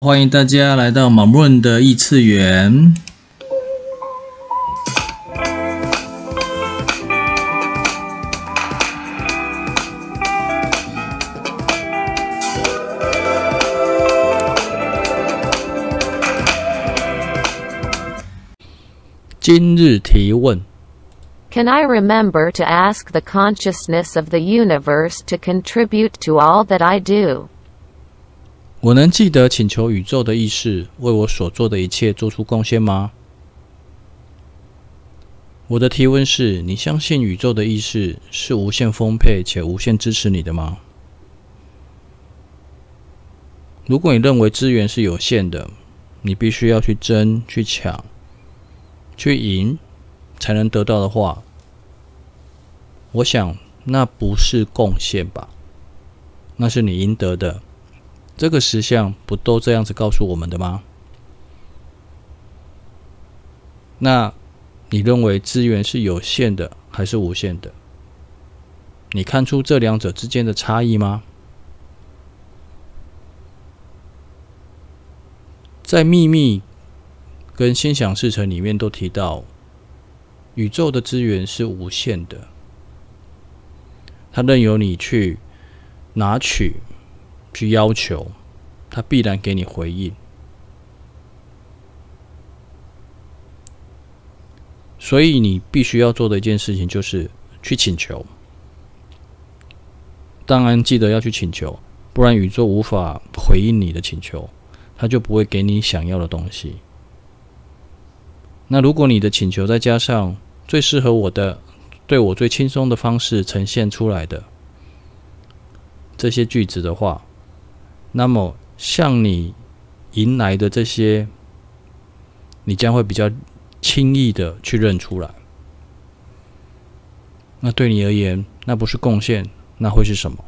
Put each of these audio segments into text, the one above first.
欢迎大家来到马润的异次元。今日提问：Can I remember to ask the consciousness of the universe to contribute to all that I do? 我能记得请求宇宙的意识为我所做的一切做出贡献吗？我的提问是：你相信宇宙的意识是无限丰沛且无限支持你的吗？如果你认为资源是有限的，你必须要去争、去抢、去赢才能得到的话，我想那不是贡献吧？那是你应得的。这个实相不都这样子告诉我们的吗？那你认为资源是有限的还是无限的？你看出这两者之间的差异吗？在秘密跟心想事成里面都提到，宇宙的资源是无限的，它任由你去拿取。去要求，他必然给你回应。所以你必须要做的一件事情就是去请求。当然记得要去请求，不然宇宙无法回应你的请求，他就不会给你想要的东西。那如果你的请求再加上最适合我的、对我最轻松的方式呈现出来的这些句子的话，那么，向你迎来的这些，你将会比较轻易的去认出来。那对你而言，那不是贡献，那会是什么？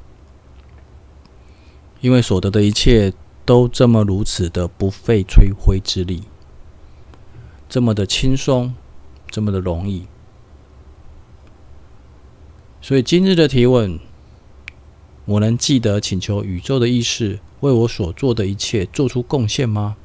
因为所得的一切都这么如此的不费吹灰之力，这么的轻松，这么的容易。所以今日的提问，我能记得请求宇宙的意识为我所做的一切做出贡献吗？